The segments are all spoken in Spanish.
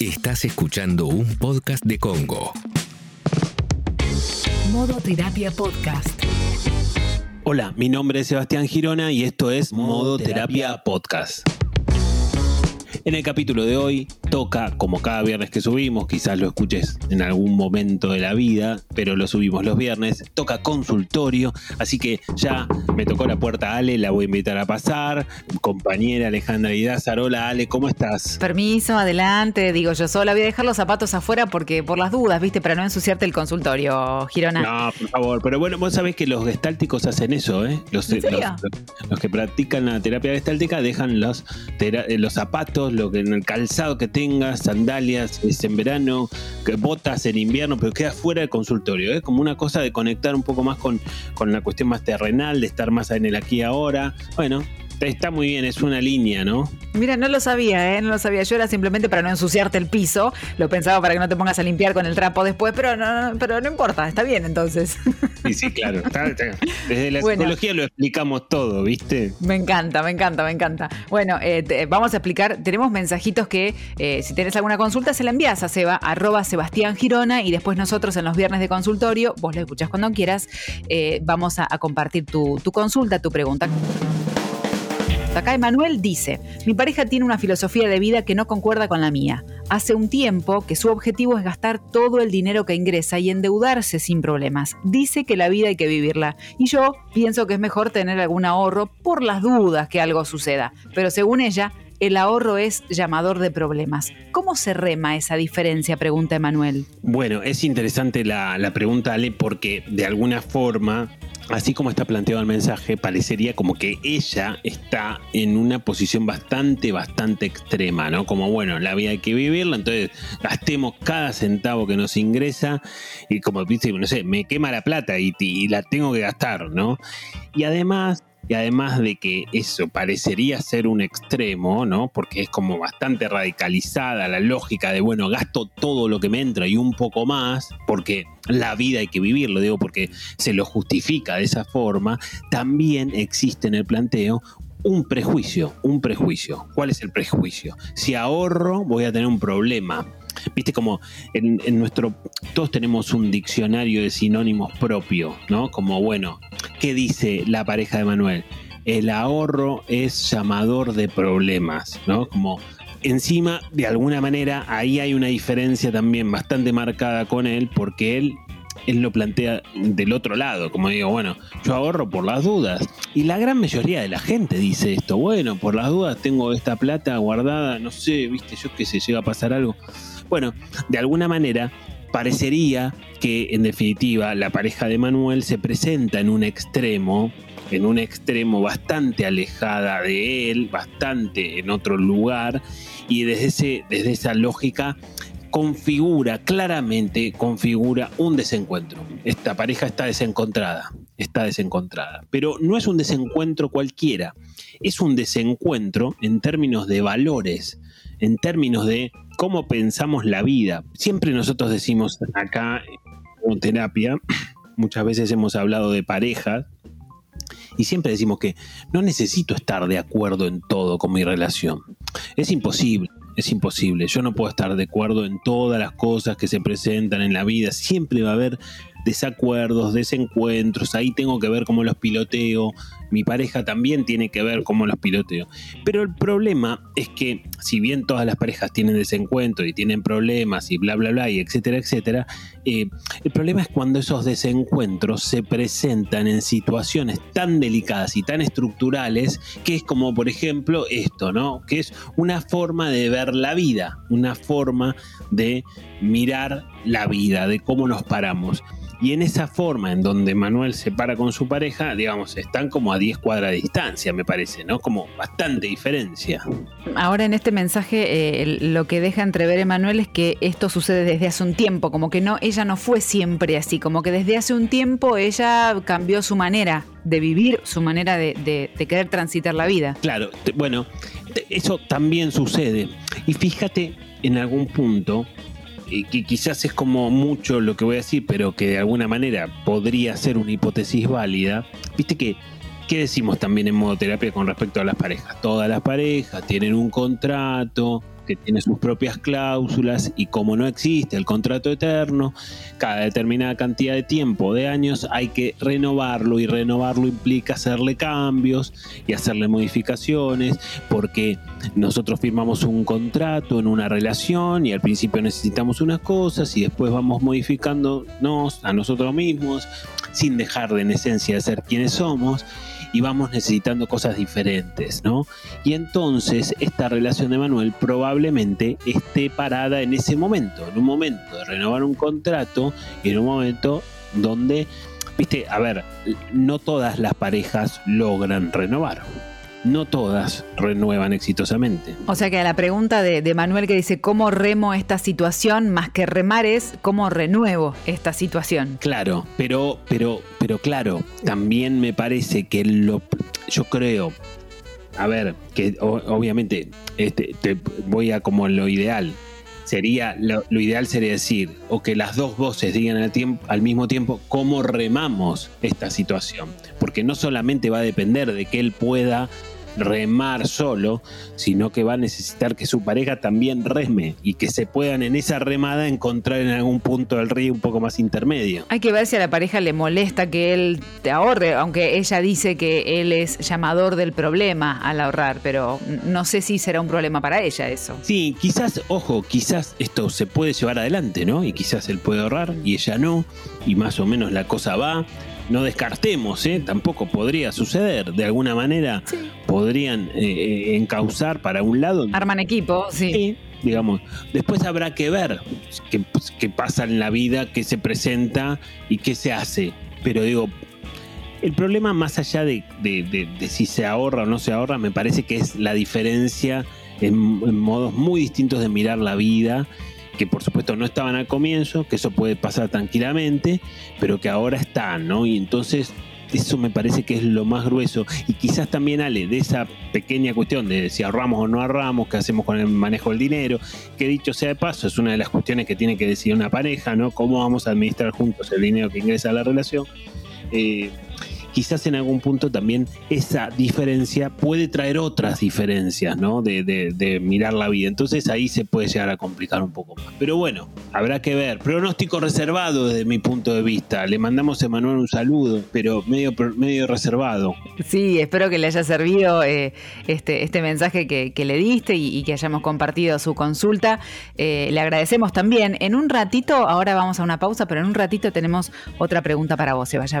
Estás escuchando un podcast de Congo. Modo Terapia Podcast. Hola, mi nombre es Sebastián Girona y esto es Modo Terapia Podcast. En el capítulo de hoy toca, como cada viernes que subimos, quizás lo escuches en algún momento de la vida, pero lo subimos los viernes, toca consultorio, así que ya me tocó la puerta Ale, la voy a invitar a pasar, compañera Alejandra Idázar, hola Ale, ¿cómo estás? Permiso, adelante, digo yo sola, voy a dejar los zapatos afuera porque por las dudas, viste, para no ensuciarte el consultorio, Girona. No, por favor, pero bueno, vos sabés que los gestálticos hacen eso, ¿eh? Los, ¿En serio? los- los que practican la terapia gestáltica dejan los, eh, los zapatos, lo que en el calzado que tengas, sandalias es en verano, botas en invierno, pero queda fuera del consultorio. Es como una cosa de conectar un poco más con, con la cuestión más terrenal, de estar más en el aquí y ahora. Bueno, está muy bien, es una línea, ¿no? Mira, no lo sabía, ¿eh? No lo sabía. Yo era simplemente para no ensuciarte el piso. Lo pensaba para que no te pongas a limpiar con el trapo después, pero no, no- pero no importa, está bien entonces. Sí, sí, claro. Está- está- Desde la Bueno. psicología lo explicamos todo, ¿viste? Me encanta, me encanta, me encanta. Bueno, eh, te- vamos a explicar. Tenemos mensajitos que eh, si tenés alguna consulta se la envías a Seba, arroba Sebastián Girona, y después nosotros en los viernes de consultorio, vos lo escuchás cuando quieras, eh, vamos a, a compartir tu, tu consulta, tu pregunta. Acá Emanuel dice, mi pareja tiene una filosofía de vida que no concuerda con la mía. Hace un tiempo que su objetivo es gastar todo el dinero que ingresa y endeudarse sin problemas. Dice que la vida hay que vivirla. Y yo pienso que es mejor tener algún ahorro por las dudas que algo suceda. Pero según ella, el ahorro es llamador de problemas. ¿Cómo se rema esa diferencia? Pregunta Emanuel. Bueno, es interesante la, la pregunta, Ale, porque de alguna forma, así como está planteado el mensaje, parecería como que ella está en una posición bastante, bastante extrema, ¿no? Como, bueno, la vida hay que vivirla, entonces gastemos cada centavo que nos ingresa y como viste, no sé, me quema la plata y, y la tengo que gastar, ¿no? Y además... Y además de que eso parecería ser un extremo, ¿no? Porque es como bastante radicalizada la lógica de, bueno, gasto todo lo que me entra y un poco más, porque la vida hay que vivirlo, digo, porque se lo justifica de esa forma, también existe en el planteo un prejuicio, un prejuicio. ¿Cuál es el prejuicio? Si ahorro voy a tener un problema. Viste como en, nuestro, todos tenemos un diccionario de sinónimos propio, ¿no? Como, bueno, ¿qué dice la pareja de Manuel? El ahorro es llamador de problemas, ¿no? Como encima, de alguna manera, ahí hay una diferencia también bastante marcada con él, porque él, él lo plantea del otro lado, como digo, bueno, yo ahorro por las dudas. Y la gran mayoría de la gente dice esto, bueno, por las dudas tengo esta plata guardada, no sé, viste, yo que se llega a pasar algo. Bueno, de alguna manera parecería que en definitiva la pareja de Manuel se presenta en un extremo, en un extremo bastante alejada de él, bastante en otro lugar, y desde, ese, desde esa lógica configura, claramente configura un desencuentro. Esta pareja está desencontrada, está desencontrada. Pero no es un desencuentro cualquiera, es un desencuentro en términos de valores, en términos de cómo pensamos la vida. Siempre nosotros decimos acá en terapia, muchas veces hemos hablado de parejas, y siempre decimos que no necesito estar de acuerdo en todo con mi relación. Es imposible, es imposible. Yo no puedo estar de acuerdo en todas las cosas que se presentan en la vida. Siempre va a haber desacuerdos, desencuentros. Ahí tengo que ver cómo los piloteo. Mi pareja también tiene que ver cómo los piloteo. Pero el problema es que, si bien todas las parejas tienen desencuentros y tienen problemas y bla, bla, bla, y etcétera, etcétera, eh, el problema es cuando esos desencuentros se presentan en situaciones tan delicadas y tan estructurales que es como, por ejemplo, esto, ¿no? Que es una forma de ver la vida, una forma de mirar la vida, de cómo nos paramos. Y en esa forma en donde Manuel se para con su pareja, digamos, están como a 10 cuadras de distancia, me parece, ¿no? Como bastante diferencia. Ahora en este mensaje eh, lo que deja entrever Emanuel es que esto sucede desde hace un tiempo, como que no, ella no fue siempre así, como que desde hace un tiempo ella cambió su manera de vivir, su manera de, de- de querer transitar la vida. Claro, bueno, eso también sucede. Y fíjate en algún punto, eh, que quizás es como mucho lo que voy a decir, pero que de alguna manera podría ser una hipótesis válida. Viste que, ¿qué decimos también en modo terapia con respecto a las parejas? Todas las parejas tienen un contrato que tiene sus propias cláusulas y como no existe el contrato eterno, cada determinada cantidad de tiempo, de años, hay que renovarlo y renovarlo implica hacerle cambios y hacerle modificaciones porque nosotros firmamos un contrato en una relación y al principio necesitamos unas cosas y después vamos modificándonos a nosotros mismos sin dejar de en esencia de ser quienes somos y vamos necesitando cosas diferentes, ¿no? Y entonces esta relación de Manuel probablemente esté parada en ese momento, en un momento de renovar un contrato y en un momento donde, viste, a ver, no todas las parejas logran renovar no todas renuevan exitosamente. O sea que a la pregunta de, Manuel que dice, ¿cómo remo esta situación? Más que remar es, ¿cómo renuevo esta situación? Claro, pero, pero, pero claro, también me parece que lo, yo creo, a ver, que obviamente este, te voy a como lo ideal. Sería, lo, ideal sería decir, o que las dos voces digan al, tiempo, al mismo tiempo cómo remamos esta situación. Porque no solamente va a depender de que él pueda remar solo, sino que va a necesitar que su pareja también reme y que se puedan en esa remada encontrar en algún punto del río un poco más intermedio. Hay que ver si a la pareja le molesta que él te ahorre, aunque ella dice que él es llamador del problema al ahorrar, pero no sé si será un problema para ella eso. Sí, quizás, ojo, quizás esto se puede llevar adelante, ¿no? Y quizás él puede ahorrar y ella no, y más o menos la cosa va no descartemos, ¿eh? tampoco podría suceder. De alguna manera podrían eh, eh, encauzar para un lado. Arman equipo, sí. digamos. Después habrá que ver qué, pasa en la vida, qué se presenta y qué se hace. Pero digo, el problema más allá de, si se ahorra o no se ahorra, me parece que es la diferencia en modos muy distintos de mirar la vida que por supuesto no estaban al comienzo, que eso puede pasar tranquilamente, pero que ahora están, ¿no? Y entonces eso me parece que es lo más grueso. Y quizás también, Ale, de esa pequeña cuestión de si ahorramos o no ahorramos, qué hacemos con el manejo del dinero, que dicho sea de paso, es una de las cuestiones que tiene que decidir una pareja, ¿no? Cómo vamos a administrar juntos el dinero que ingresa a la relación. Eh, quizás en algún punto también esa diferencia puede traer otras diferencias, ¿no? De, de, mirar la vida. Entonces ahí se puede llegar a complicar un poco más. Pero bueno, habrá que ver. Pronóstico reservado desde mi punto de vista. Le mandamos a Emanuel un saludo, pero medio, reservado. Sí, espero que le haya servido eh, este, este mensaje que, le diste y, que hayamos compartido su consulta. Eh, le agradecemos también. En un ratito, ahora vamos a una pausa, pero en un ratito tenemos otra pregunta para vos, Se vaya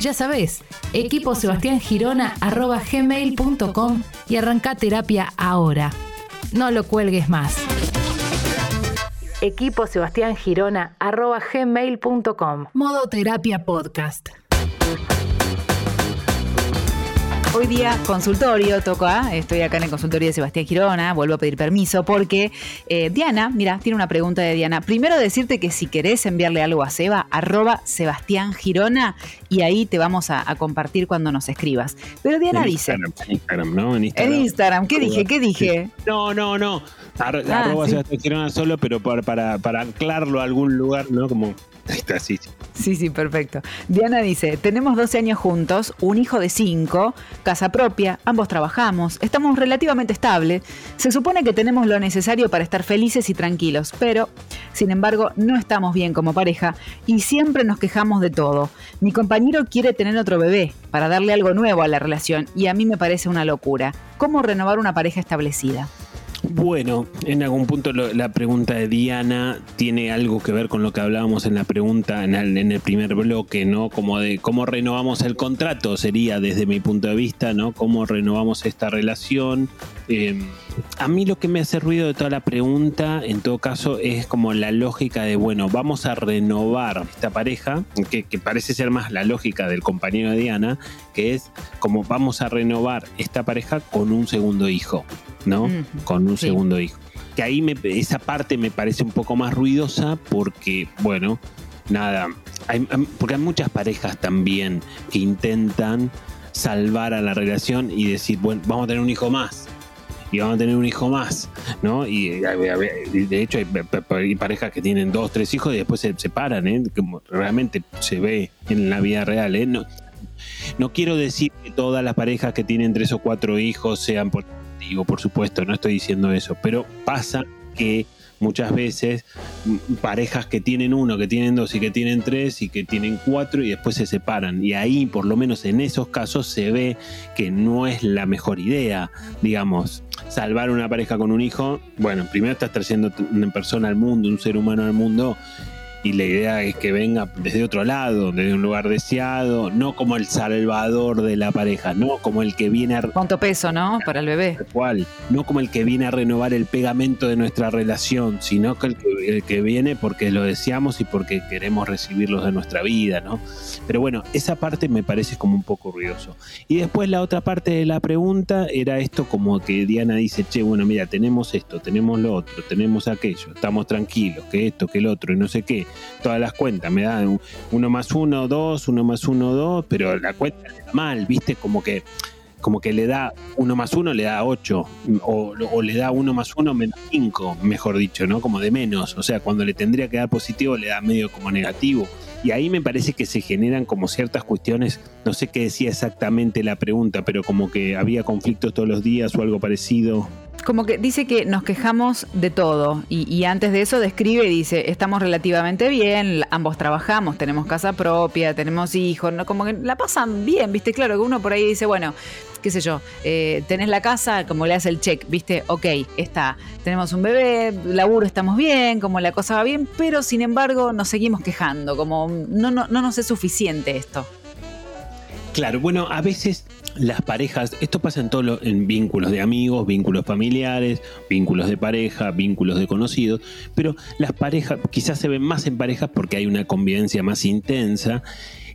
Ya sabes, equipo Sebastián Girona gmail.com y arranca terapia ahora. No lo cuelgues más. Equipo Sebastián Girona gmail.com. Modo terapia podcast. Hoy día consultorio, toca, estoy acá en el consultorio de Sebastián Girona, vuelvo a pedir permiso porque eh, Diana, mira, tiene una pregunta de Diana. Primero decirte que si querés enviarle algo a Seba, arroba Sebastián Girona y ahí te vamos a, compartir cuando nos escribas. Pero Diana dice... en Instagram, ¿no? En Instagram. ¿qué dije? ¿Qué dije? No, no, no. Ah, arroba Sebastián Girona solo, pero para, para, para anclarlo a algún lugar, ¿no? Como sí, sí. Sí, perfecto. Diana dice, tenemos 12 años juntos, un hijo de 5, casa propia, ambos trabajamos, estamos relativamente estables, se supone que tenemos lo necesario para estar felices y tranquilos, pero, sin embargo, no estamos bien como pareja y siempre nos quejamos de todo. Mi compañero quiere tener otro bebé para darle algo nuevo a la relación y a mí me parece una locura. ¿Cómo renovar una pareja establecida? Bueno, en algún punto la pregunta de Diana tiene algo que ver con lo que hablábamos en la pregunta en el, primer bloque, ¿no? Como de cómo renovamos el contrato, sería desde mi punto de vista, ¿no? Cómo renovamos esta relación. Em, a mí lo que me hace ruido de toda la pregunta, en todo caso, es como la lógica de, bueno, vamos a renovar esta pareja, que, que parece ser más la lógica del compañero de Diana, que es como vamos a renovar esta pareja con un segundo hijo. ¿no? Con un segundo hijo. que ahí me, esa parte me parece un poco más ruidosa porque, bueno, nada, porque hay muchas parejas también que intentan salvar a la relación y decir, bueno, vamos a tener un hijo más. Y vamos a tener un hijo más, ¿no? Y de hecho hay parejas que tienen dos, tres hijos y después se separan, ¿eh? Como realmente se ve en la vida real, ¿eh? No, no quiero decir que todas las parejas que tienen tres o cuatro hijos sean por digo, por supuesto, no estoy diciendo eso, pero pasa que muchas veces parejas que tienen uno, que tienen dos y que tienen tres y que tienen cuatro y después se separan. Y ahí, por lo menos en esos casos, se ve que no es la mejor idea, digamos, salvar una pareja con un hijo. Bueno, primero estás trayendo una persona al mundo, un ser humano al mundo y la idea es que venga desde otro lado, desde un lugar deseado, no como el salvador de la pareja, no como el que viene a... ¿Cuánto peso, no? Para el bebé. Cual, no como el que viene a renovar el pegamento de nuestra relación, sino que el, que el que viene porque lo deseamos y porque queremos recibirlos de nuestra vida, ¿no? Pero bueno, esa parte me parece como un poco ruidoso. Y después la otra parte de la pregunta era esto como que Diana dice, che, bueno, mira, tenemos esto, tenemos lo otro, tenemos aquello, estamos tranquilos, que esto, que el otro, y no sé qué todas las cuentas. Me dan uno más uno, dos, uno más uno, dos, pero la cuenta le da mal, ¿viste? Como que, como que le da uno más uno, le da ocho, o, le da uno más uno menos cinco, mejor dicho, ¿no? Como de menos. O sea, cuando le tendría que dar positivo, le da medio como negativo. Y ahí me parece que se generan como ciertas cuestiones, no sé qué decía exactamente la pregunta, pero como que había conflictos todos los días o algo parecido como que dice que nos quejamos de todo y, antes de eso describe y dice, estamos relativamente bien, ambos trabajamos, tenemos casa propia, tenemos hijos, ¿no? como que la pasan bien, ¿viste? Claro que uno por ahí dice, bueno, qué sé yo, eh, tenés la casa, como le hace el check, ¿viste? Ok, está, tenemos un bebé, laburo, estamos bien, como la cosa va bien, pero sin embargo nos seguimos quejando, como no, no, no nos es suficiente esto. Claro, bueno, a veces las parejas, esto pasa en todos en vínculos de amigos, vínculos familiares, vínculos de pareja, vínculos de conocidos, pero las parejas quizás se ven más en parejas porque hay una convivencia más intensa.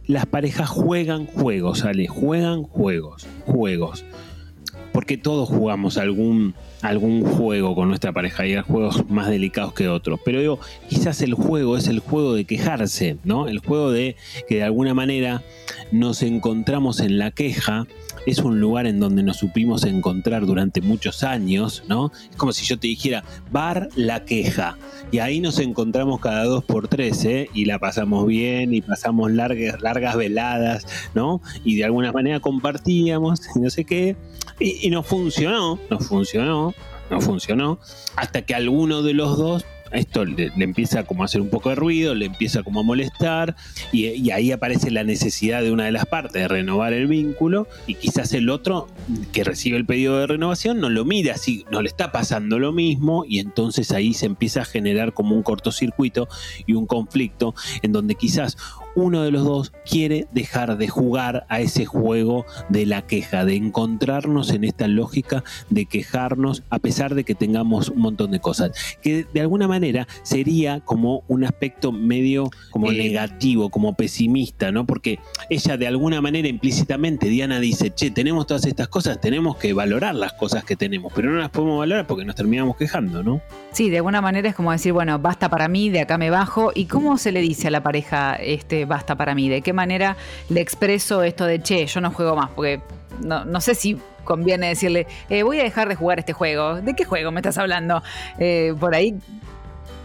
Las parejas juegan juegos, ¿sale? Juegan juegos, juegos. Porque todos jugamos algún, algún juego con nuestra pareja y hay juegos más delicados que otros. Pero digo, quizás el juego es el juego de quejarse, ¿no? El juego de que de alguna manera nos encontramos en la queja es un lugar en donde nos supimos encontrar durante muchos años, ¿no? Es como si yo te dijera, bar la queja. Y ahí nos encontramos cada dos por tres, ¿eh? Y la pasamos bien y pasamos largas, largas veladas, ¿no? Y de alguna manera compartíamos, no sé qué. Y, y no funcionó, no funcionó, no funcionó. Hasta que alguno de los dos esto le, empieza como a hacer un poco de ruido, le empieza como a molestar y, ahí aparece la necesidad de una de las partes de renovar el vínculo y quizás el otro que recibe el pedido de renovación no lo mira así, no le está pasando lo mismo y entonces ahí se empieza a generar como un cortocircuito y un conflicto en donde quizás uno de los dos quiere dejar de jugar a ese juego de la queja, de encontrarnos en esta lógica de quejarnos a pesar de que tengamos un montón de cosas, que de alguna manera sería como un aspecto medio como negativo, como pesimista, ¿no? Porque ella de alguna manera implícitamente, Diana dice, che, tenemos todas estas cosas, tenemos que valorar las cosas que tenemos, pero no las podemos valorar porque nos terminamos quejando, ¿no? Sí, de alguna manera es como decir, bueno, basta para mí, de acá me bajo. ¿Y cómo se le dice a la pareja, este, basta para mí? ¿De qué manera le expreso esto de, che, yo no juego más? Porque no, sé si conviene decirle, eh, voy a dejar de jugar este juego. ¿De qué juego me estás hablando? Eh, por ahí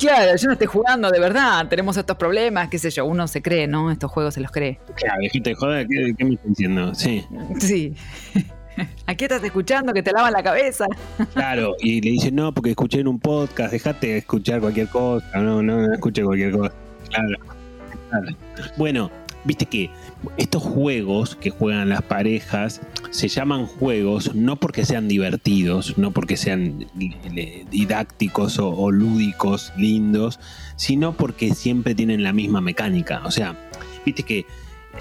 Claro, yo no estoy jugando de verdad, tenemos estos problemas, qué sé yo, uno se cree, ¿no? Estos juegos se los cree. Claro, dijiste, joder, ¿qué, ¿qué, me estás diciendo? Sí. Sí. Aquí estás escuchando que te lavan la cabeza. Claro, y le dicen, no, porque escuché en un podcast, dejate escuchar cualquier cosa, no, no, no escuché cualquier cosa. Claro. Bueno, viste que estos juegos que juegan las parejas se llaman juegos no porque sean divertidos, no porque sean didácticos o, lúdicos, lindos, sino porque siempre tienen la misma mecánica. O sea, viste que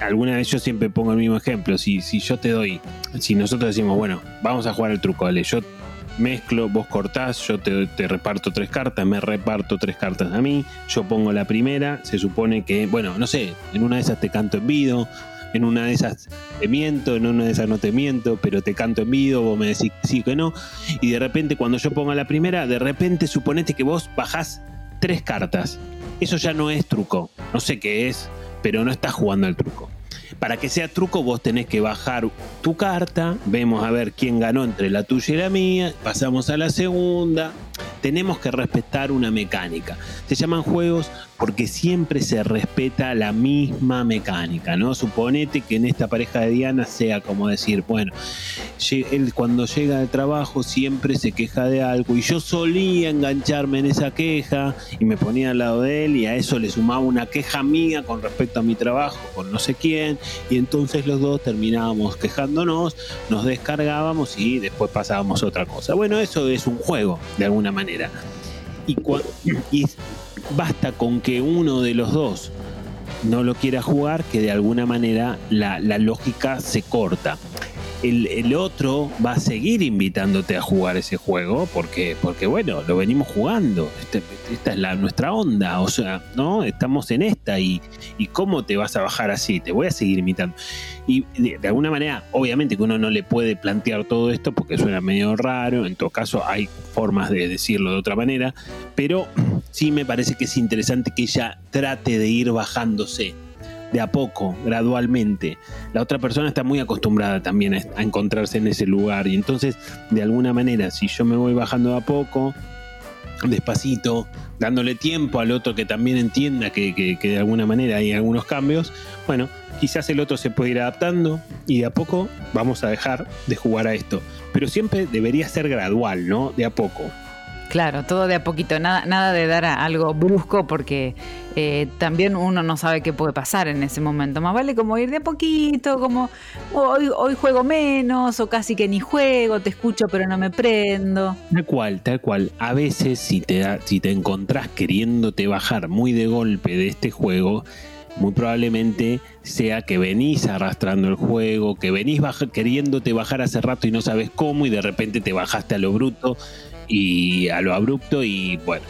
alguna vez yo siempre pongo el mismo ejemplo. Si, si yo te doy, si nosotros decimos, bueno, vamos a jugar el truco, dale, yo mezclo, vos cortás, yo te, reparto tres cartas, me reparto tres cartas a mí, yo pongo la primera, se supone que, bueno, no sé, en una de esas te canto en vido, en una de esas te miento, en una de esas no te miento, pero te canto en vivo, vos me decís sí que no, y de repente cuando yo ponga la primera, de repente suponete que vos bajás tres cartas. Eso ya no es truco, no sé qué es, pero no estás jugando al truco. Para que sea truco vos tenés que bajar tu carta, vemos a ver quién ganó entre la tuya y la mía, pasamos a la segunda, tenemos que respetar una mecánica. Se llaman juegos porque siempre se respeta la misma mecánica, ¿no? Suponete que en esta pareja de Diana sea como decir, bueno, él cuando llega al trabajo siempre se queja de algo y yo solía engancharme en esa queja y me ponía al lado de él y a eso le sumaba una queja mía con respecto a mi trabajo con no sé quién y entonces los dos terminábamos quejándonos, nos descargábamos y después pasábamos otra cosa. Bueno, eso es un juego de alguna manera. Y, y basta con que uno de los dos no lo quiera jugar, que de alguna manera la, lógica se corta. El, otro va a seguir invitándote a jugar ese juego porque, porque bueno, lo venimos jugando. Este, esta es la, nuestra onda, o sea, ¿no? Estamos en esta y, y ¿cómo te vas a bajar así? Te voy a seguir invitando. Y de, alguna manera, obviamente que uno no le puede plantear todo esto porque suena medio raro, en todo caso hay formas de decirlo de otra manera, pero sí me parece que es interesante que ella trate de ir bajándose de a poco, gradualmente. La otra persona está muy acostumbrada también a, encontrarse en ese lugar y entonces, de alguna manera, si yo me voy bajando de a poco, despacito, dándole tiempo al otro que también entienda que, que, de alguna manera hay algunos cambios, bueno, quizás el otro se puede ir adaptando y de a poco vamos a dejar de jugar a esto. Pero siempre debería ser gradual, ¿no? De a poco. Claro, todo de a poquito, nada, nada de dar algo brusco porque eh, también uno no sabe qué puede pasar en ese momento. Más vale como ir de a poquito, como hoy, hoy juego menos o casi que ni juego, te escucho pero no me prendo. Tal cual, tal cual. A veces si te, si te encontrás queriéndote bajar muy de golpe de este juego, muy probablemente sea que venís arrastrando el juego, que venís queriéndote bajar hace rato y no sabes cómo y de repente te bajaste a lo bruto y a lo abrupto y bueno,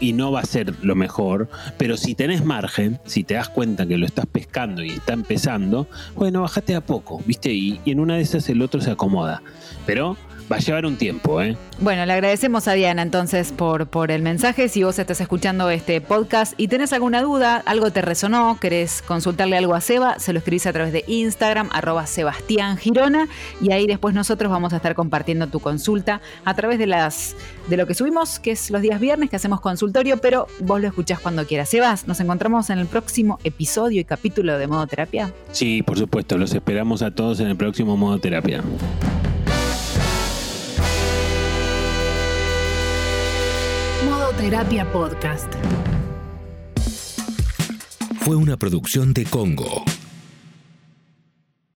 y no va a ser lo mejor, pero si tenés margen, si te das cuenta que lo estás pescando y está empezando, bueno, bájate a poco, ¿viste? Y, y en una de esas el otro se acomoda. Pero va a llevar un tiempo, ¿eh? Bueno, le agradecemos a Diana entonces por, por el mensaje. Si vos estás escuchando este podcast y tenés alguna duda, algo te resonó, querés consultarle algo a Seba, se lo escribís a través de Instagram, arroba Sebastián Girona, y ahí después nosotros vamos a estar compartiendo tu consulta a través de las de lo que subimos, que es los días viernes, que hacemos consultorio, pero vos lo escuchás cuando quieras. Sebas, nos encontramos en el próximo episodio y capítulo de Modo Terapia. Sí, por supuesto, los esperamos a todos en el próximo Modo Terapia. Terapia Podcast. Fue una producción de Congo.